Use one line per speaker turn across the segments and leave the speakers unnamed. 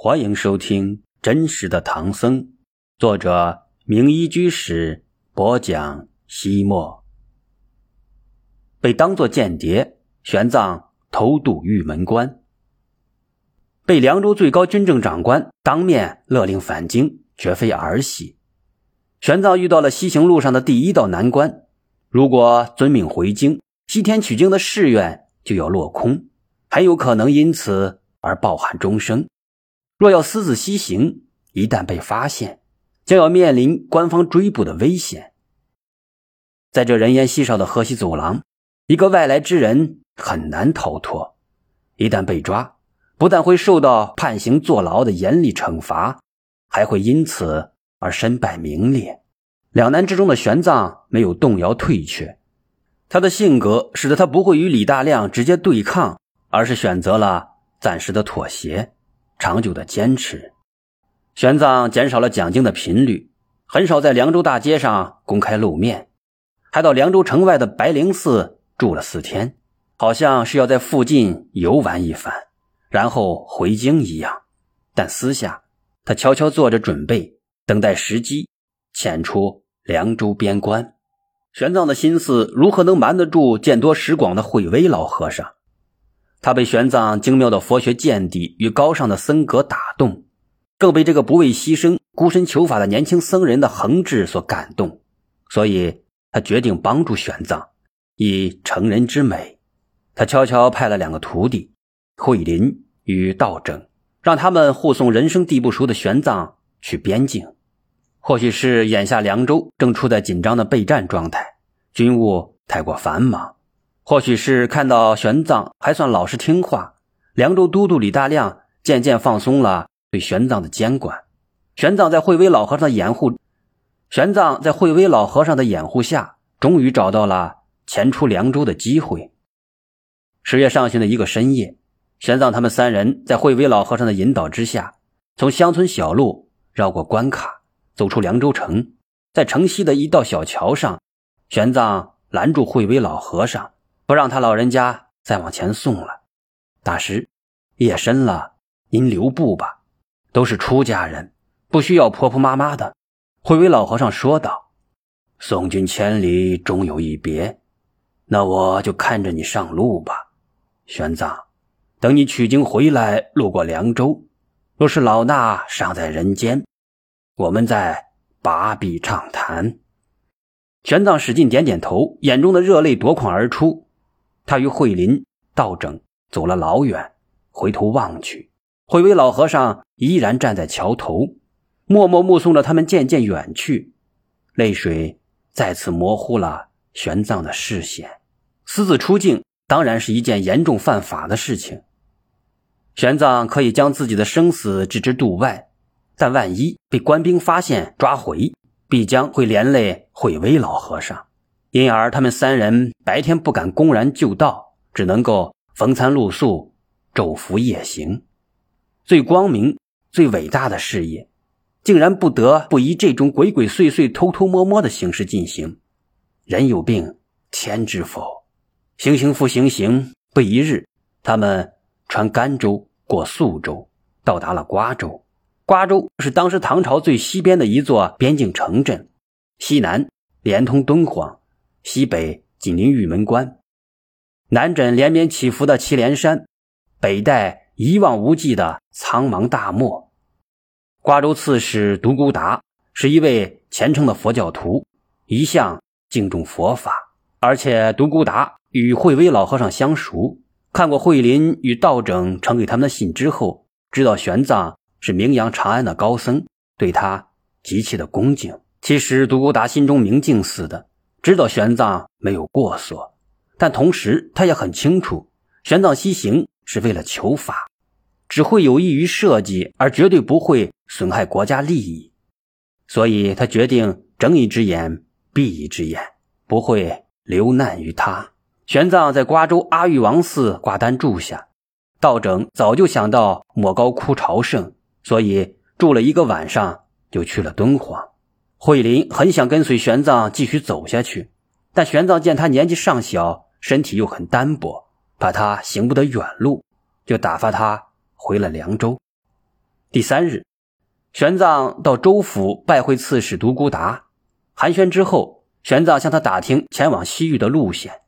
欢迎收听《真实的唐僧》，作者名医居士播讲。西莫被当作间谍，玄奘偷渡玉门关，被凉州最高军政长官当面勒令返京，绝非儿戏。玄奘遇到了西行路上的第一道难关：如果遵命回京，西天取经的誓愿就要落空，很有可能因此而抱憾终生。若要私自西行，一旦被发现，将要面临官方追捕的危险。在这人烟稀少的河西走廊，一个外来之人很难逃脱。一旦被抓，不但会受到判刑坐牢的严厉惩罚，还会因此而身败名裂。两难之中的玄奘没有动摇退却，他的性格使得他不会与李大亮直接对抗，而是选择了暂时的妥协。长久的坚持，玄奘减少了讲经的频率，很少在凉州大街上公开露面，还到凉州城外的白灵寺住了四天，好像是要在附近游玩一番，然后回京一样。但私下，他悄悄做着准备，等待时机，潜出凉州边关。玄奘的心思如何能瞒得住见多识广的慧威老和尚？他被玄奘精妙的佛学见地与高尚的僧格打动，更被这个不畏牺牲、孤身求法的年轻僧人的恒志所感动，所以他决定帮助玄奘，以成人之美。他悄悄派了两个徒弟，慧林与道整，让他们护送人生地不熟的玄奘去边境。或许是眼下凉州正处在紧张的备战状态，军务太过繁忙。或许是看到玄奘还算老实听话，凉州都督李大亮渐渐放松了对玄奘的监管。玄奘在慧威老和尚的掩护，玄奘在慧威老和尚的掩护下，终于找到了前出凉州的机会。十月上旬的一个深夜，玄奘他们三人在慧威老和尚的引导之下，从乡村小路绕过关卡，走出凉州城。在城西的一道小桥上，玄奘拦住慧威老和尚。不让他老人家再往前送了。大师，夜深了，您留步吧。都是出家人，不需要婆婆妈妈的。慧威老和尚说道：“送君千里，终有一别。那我就看着你上路吧。玄奘，等你取经回来，路过凉州，若是老衲尚在人间，我们再把臂畅谈。”玄奘使劲点点头，眼中的热泪夺眶而出。他与慧林、道整走了老远，回头望去，慧威老和尚依然站在桥头，默默目送着他们渐渐远去，泪水再次模糊了玄奘的视线。私自出境当然是一件严重犯法的事情，玄奘可以将自己的生死置之度外，但万一被官兵发现抓回，必将会连累慧威老和尚。因而，他们三人白天不敢公然就道，只能够逢餐露宿，昼伏夜行。最光明、最伟大的事业，竟然不得不以这种鬼鬼祟祟、偷偷摸摸的形式进行。人有病，天知否？行行复行行，不一日，他们穿甘州过肃州，到达了瓜州。瓜州是当时唐朝最西边的一座边境城镇，西南连通敦煌。西北紧邻玉门关，南枕连绵起伏的祁连山，北带一望无际的苍茫大漠。瓜州刺史独孤达是一位虔诚的佛教徒，一向敬重佛法，而且独孤达与慧威老和尚相熟，看过慧林与道整呈给他们的信之后，知道玄奘是名扬长安的高僧，对他极其的恭敬。其实独孤达心中明镜似的。知道玄奘没有过错，但同时他也很清楚，玄奘西行是为了求法，只会有益于社稷，而绝对不会损害国家利益。所以他决定睁一只眼闭一只眼，不会留难于他。玄奘在瓜州阿育王寺挂单住下，道整早就想到莫高窟朝圣，所以住了一个晚上就去了敦煌。慧琳很想跟随玄奘继续走下去，但玄奘见他年纪尚小，身体又很单薄，怕他行不得远路，就打发他回了凉州。第三日，玄奘到州府拜会刺史独孤达，寒暄之后，玄奘向他打听前往西域的路线。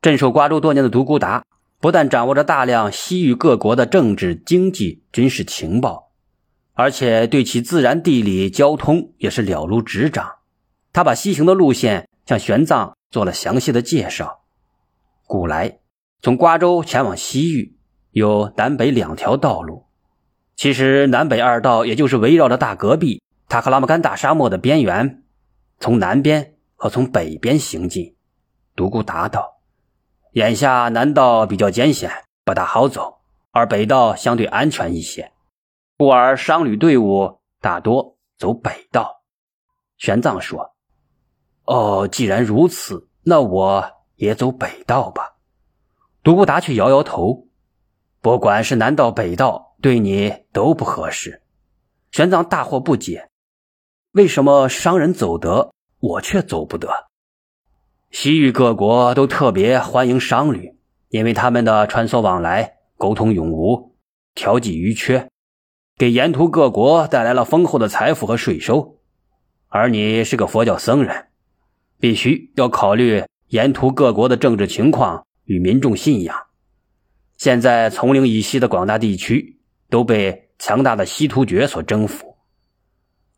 镇守瓜州多年的独孤达，不但掌握着大量西域各国的政治、经济、军事情报，而且对其自然、地理、交通也是了如指掌。他把西行的路线向玄奘做了详细的介绍。古来，从瓜州前往西域有南北两条道路。其实南北二道，也就是围绕着大戈壁塔克拉玛干大沙漠的边缘，从南边和从北边行进。独孤达道，眼下南道比较艰险，不大好走，而北道相对安全一些，故而商旅队伍大多走北道。玄奘说：“哦，既然如此，那我也走北道吧。”独孤达却摇摇头，不管是南道北道。对你都不合适，玄奘大惑不解，为什么商人走得，我却走不得？西域各国都特别欢迎商旅，因为他们的穿梭往来，沟通永无，调剂余缺，给沿途各国带来了丰厚的财富和税收。而你是个佛教僧人，必须要考虑沿途各国的政治情况与民众信仰。现在丛林以西的广大地区。都被强大的西突厥所征服，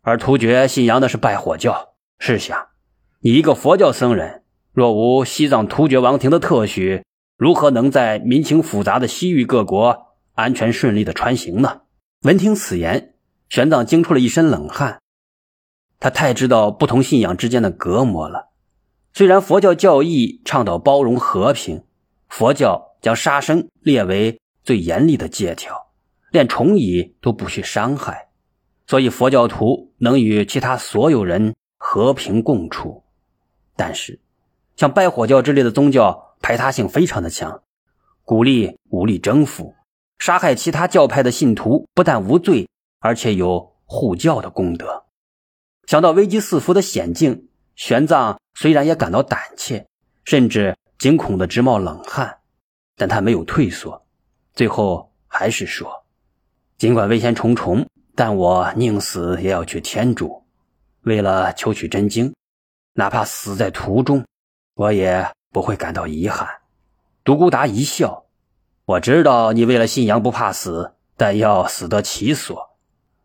而突厥信仰的是拜火教。试想，你一个佛教僧人，若无西藏突厥王庭的特许，如何能在民情复杂的西域各国安全顺利的穿行呢？闻听此言，玄奘惊出了一身冷汗。他太知道不同信仰之间的隔膜了。虽然佛教教义倡导包容和平，佛教将杀生列为最严厉的戒条。连虫蚁都不许伤害，所以佛教徒能与其他所有人和平共处。但是，像拜火教之类的宗教，排他性非常的强，鼓励武力征服，杀害其他教派的信徒，不但无罪，而且有护教的功德。想到危机四伏的险境，玄奘虽然也感到胆怯，甚至惊恐的直冒冷汗，但他没有退缩，最后还是说。尽管危险重重，但我宁死也要去天竺，为了求取真经，哪怕死在途中，我也不会感到遗憾。独孤达一笑：“我知道你为了信仰不怕死，但要死得其所。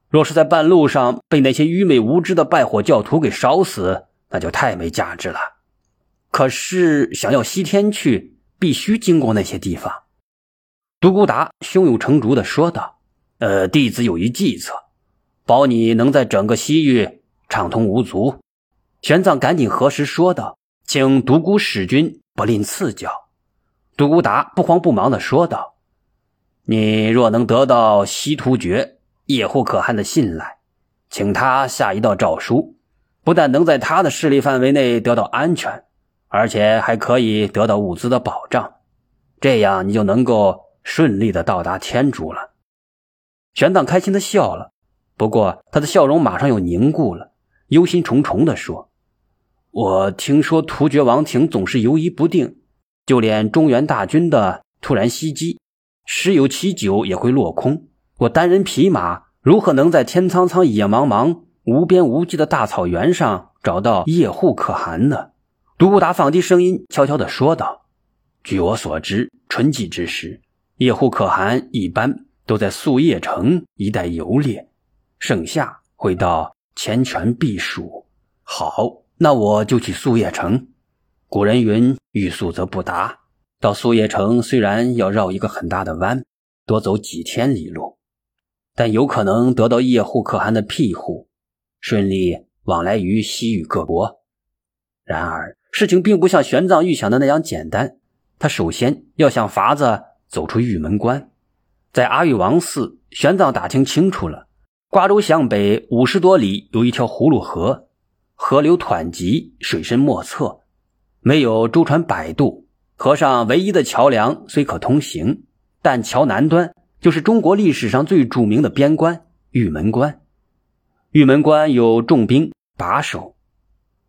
若是在半路上被那些愚昧无知的拜火教徒给烧死，那就太没价值了。可是想要西天去，必须经过那些地方。”独孤达胸有成竹地说道。呃，弟子有一计策，保你能在整个西域畅通无阻。玄奘赶紧核实说道：“请独孤使君不吝赐教。”独孤达不慌不忙地说道：“你若能得到西突厥叶护可汗的信赖，请他下一道诏书，不但能在他的势力范围内得到安全，而且还可以得到物资的保障，这样你就能够顺利的到达天竺了。”玄奘开心的笑了，不过他的笑容马上又凝固了，忧心忡忡地说：“我听说突厥王庭总是犹疑不定，就连中原大军的突然袭击，十有其九也会落空。我单人匹马，如何能在天苍苍、野茫茫、无边无际的大草原上找到叶护可汗呢？”独孤达放低声音，悄悄地说道：“据我所知，春季之时，叶护可汗一般。”都在宿叶城一带游猎，盛夏会到千泉避暑。好，那我就去宿叶城。古人云：“欲速则不达。”到苏叶城虽然要绕一个很大的弯，多走几千里路，但有可能得到叶护可汗的庇护，顺利往来于西域各国。然而，事情并不像玄奘预想的那样简单。他首先要想法子走出玉门关。在阿育王寺，玄奘打听清楚了，瓜州向北五十多里有一条葫芦河，河流湍急，水深莫测，没有舟船摆渡，河上唯一的桥梁虽可通行，但桥南端就是中国历史上最著名的边关玉门关。玉门关有重兵把守，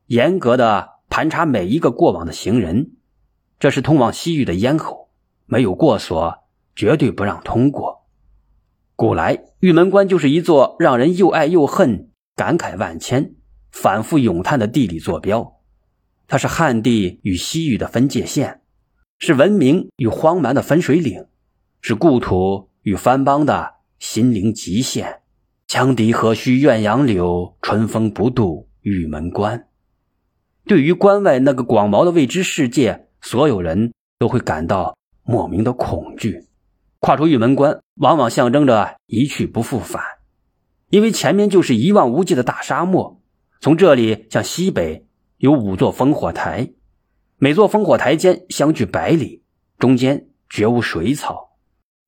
严格的盘查每一个过往的行人，这是通往西域的咽喉，没有过所。绝对不让通过。古来玉门关就是一座让人又爱又恨、感慨万千、反复咏叹的地理坐标。它是汉地与西域的分界线，是文明与荒蛮的分水岭，是故土与藩邦的心灵极限。羌笛何须怨杨柳，春风不度玉门关。对于关外那个广袤的未知世界，所有人都会感到莫名的恐惧。跨出玉门关，往往象征着一去不复返，因为前面就是一望无际的大沙漠。从这里向西北有五座烽火台，每座烽火台间相距百里，中间绝无水草，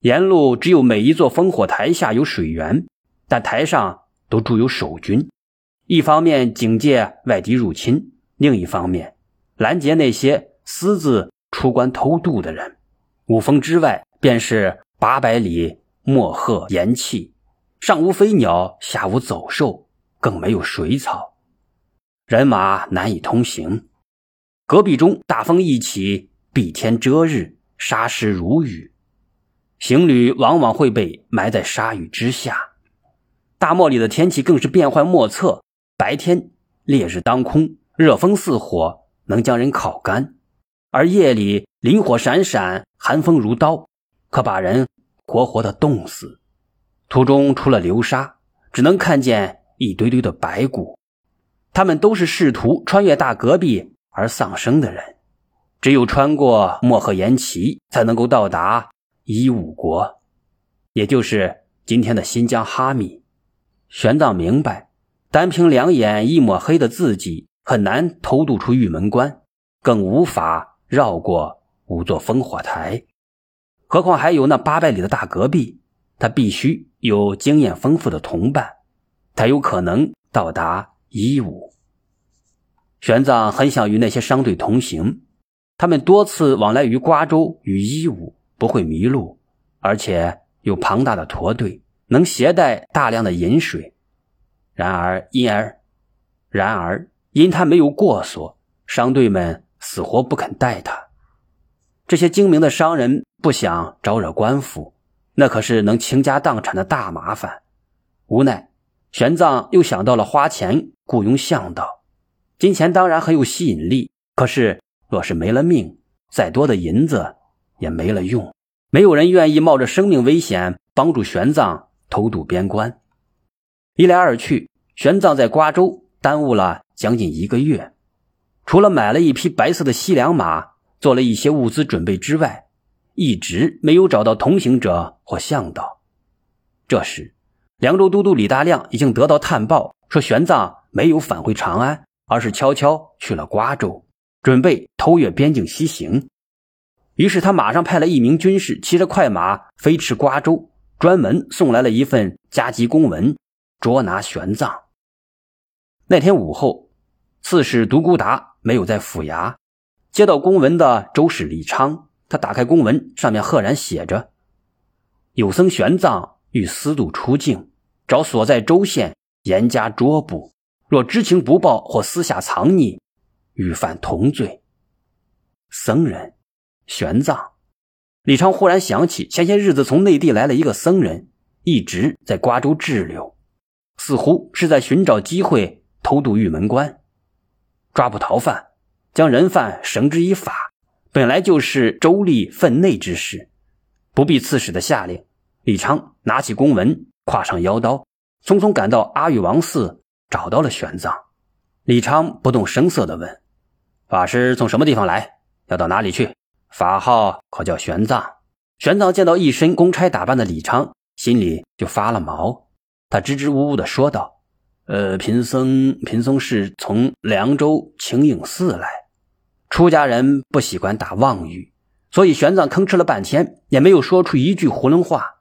沿路只有每一座烽火台下有水源，但台上都驻有守军，一方面警戒外敌入侵。另一方面，拦截那些私自出关偷渡的人。五峰之外，便是八百里漠鹤岩气，上无飞鸟，下无走兽，更没有水草，人马难以通行。戈壁中大风一起，蔽天遮日，沙石如雨，行旅往往会被埋在沙雨之下。大漠里的天气更是变幻莫测，白天烈日当空。热风似火，能将人烤干；而夜里磷火闪闪，寒风如刀，可把人活活的冻死。途中除了流沙，只能看见一堆堆的白骨。他们都是试图穿越大戈壁而丧生的人。只有穿过漠河延齐，才能够到达伊吾国，也就是今天的新疆哈密。玄奘明白，单凭两眼一抹黑的自己。很难偷渡出玉门关，更无法绕过五座烽火台，何况还有那八百里的大戈壁。他必须有经验丰富的同伴，才有可能到达伊吾。玄奘很想与那些商队同行，他们多次往来于瓜州与伊吾，不会迷路，而且有庞大的驼队，能携带大量的饮水。然而，因而，然而。因他没有过所，商队们死活不肯带他。这些精明的商人不想招惹官府，那可是能倾家荡产的大麻烦。无奈，玄奘又想到了花钱雇佣向导。金钱当然很有吸引力，可是若是没了命，再多的银子也没了用。没有人愿意冒着生命危险帮助玄奘偷渡边关。一来二去，玄奘在瓜州耽误了。将近一个月，除了买了一匹白色的西凉马，做了一些物资准备之外，一直没有找到同行者或向导。这时，凉州都督李大亮已经得到探报，说玄奘没有返回长安，而是悄悄去了瓜州，准备偷越边境西行。于是他马上派了一名军士，骑着快马飞驰瓜州，专门送来了一份加急公文，捉拿玄奘。那天午后。刺史独孤达没有在府衙，接到公文的周使李昌，他打开公文，上面赫然写着：“有僧玄奘欲私渡出境，找所在州县严加捉捕，若知情不报或私下藏匿，与犯同罪。”僧人，玄奘，李昌忽然想起前些日子从内地来了一个僧人，一直在瓜州滞留，似乎是在寻找机会偷渡玉门关。抓捕逃犯，将人犯绳之以法，本来就是周立分内之事，不必刺史的下令。李昌拿起公文，挎上腰刀，匆匆赶到阿育王寺，找到了玄奘。李昌不动声色地问：“法师从什么地方来？要到哪里去？法号可叫玄奘？”玄奘见到一身公差打扮的李昌，心里就发了毛。他支支吾吾地说道。呃，贫僧贫僧是从凉州清影寺来，出家人不习惯打妄语，所以玄奘吭哧了半天也没有说出一句囫囵话。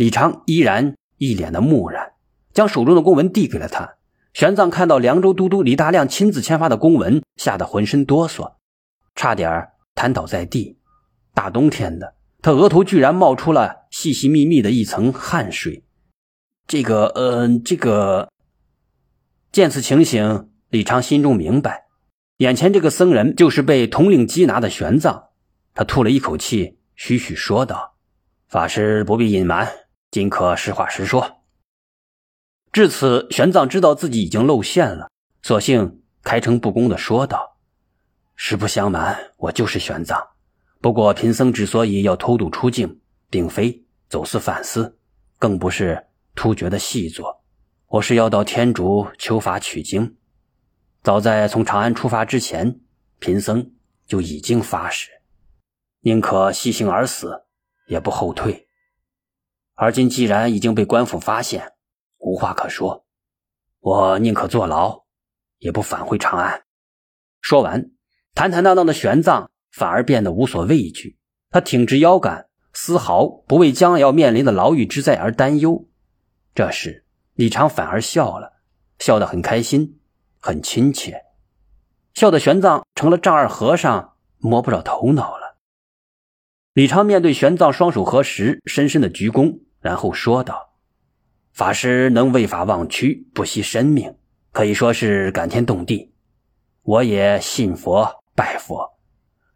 李昌依然一脸的木然，将手中的公文递给了他。玄奘看到凉州都督李大亮亲自签发的公文，吓得浑身哆嗦，差点瘫倒在地。大冬天的，他额头居然冒出了细细密密的一层汗水。这个，嗯，这个。见此情形，李昌心中明白，眼前这个僧人就是被统领缉拿的玄奘。他吐了一口气，徐徐说道：“法师不必隐瞒，尽可实话实说。至此，玄奘知道自己已经露馅了，索性开诚布公的说道：“实不相瞒，我就是玄奘。不过贫僧之所以要偷渡出境，并非走私贩私，更不是突厥的细作，我是要到天竺求法取经。早在从长安出发之前，贫僧就已经发誓，宁可西行而死，也不后退。而今既然已经被官府发现，无话可说，我宁可坐牢，也不返回长安。说完，坦坦荡荡的玄奘反而变得无所畏惧。他挺直腰杆，丝毫不为将要面临的牢狱之灾而担忧。这时，李昌反而笑了，笑得很开心，很亲切，笑得玄奘成了丈二和尚，摸不着头脑了。李昌面对玄奘，双手合十，深深的鞠躬，然后说道。法师能为法忘躯，不惜生命，可以说是感天动地。我也信佛拜佛，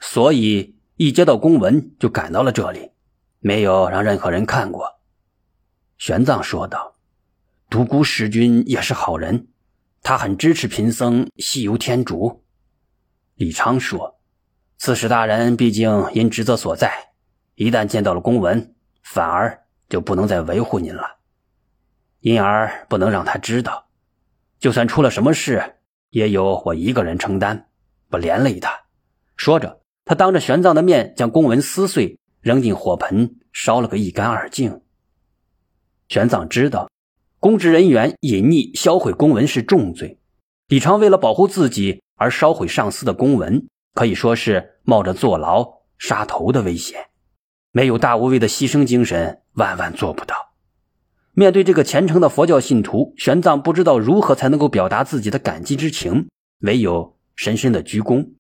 所以一接到公文就赶到了这里，没有让任何人看过。玄奘说道：“独孤师君也是好人，他很支持贫僧西游天竺。”李昌说：“刺史大人毕竟因职责所在，一旦见到了公文，反而就不能再维护您了。”因而不能让他知道，就算出了什么事，也由我一个人承担，不连累他。说着，他当着玄奘的面将公文撕碎，扔进火盆，烧了个一干二净。玄奘知道，公职人员隐匿销毁公文是重罪，李昌为了保护自己而烧毁上司的公文，可以说是冒着坐牢、杀头的危险。没有大无畏的牺牲精神，万万做不到。面对这个虔诚的佛教信徒，玄奘不知道如何才能够表达自己的感激之情，唯有深深的鞠躬，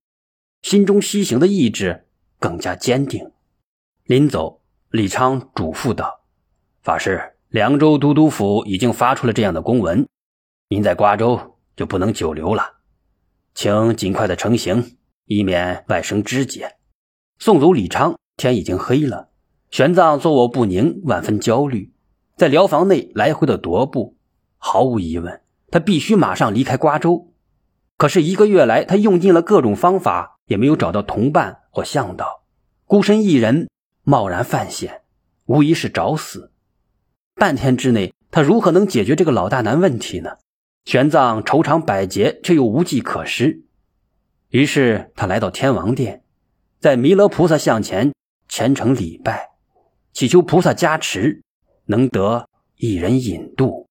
心中西行的意志更加坚定。临走，李昌嘱咐道：“法师，凉州都督府已经发出了这样的公文，您在瓜州就不能久留了，请尽快的成行，以免外生枝节。”送走李昌，天已经黑了，玄奘坐卧不宁，万分焦虑。在疗房内来回的踱步，毫无疑问，他必须马上离开瓜州。可是一个月来，他用尽了各种方法，也没有找到同伴或向导，孤身一人贸然犯险，无疑是找死。半天之内，他如何能解决这个老大难问题呢？玄奘愁肠百结，却又无计可施。于是他来到天王殿，在弥勒菩萨像前虔诚礼拜，祈求菩萨加持。能得一人引渡。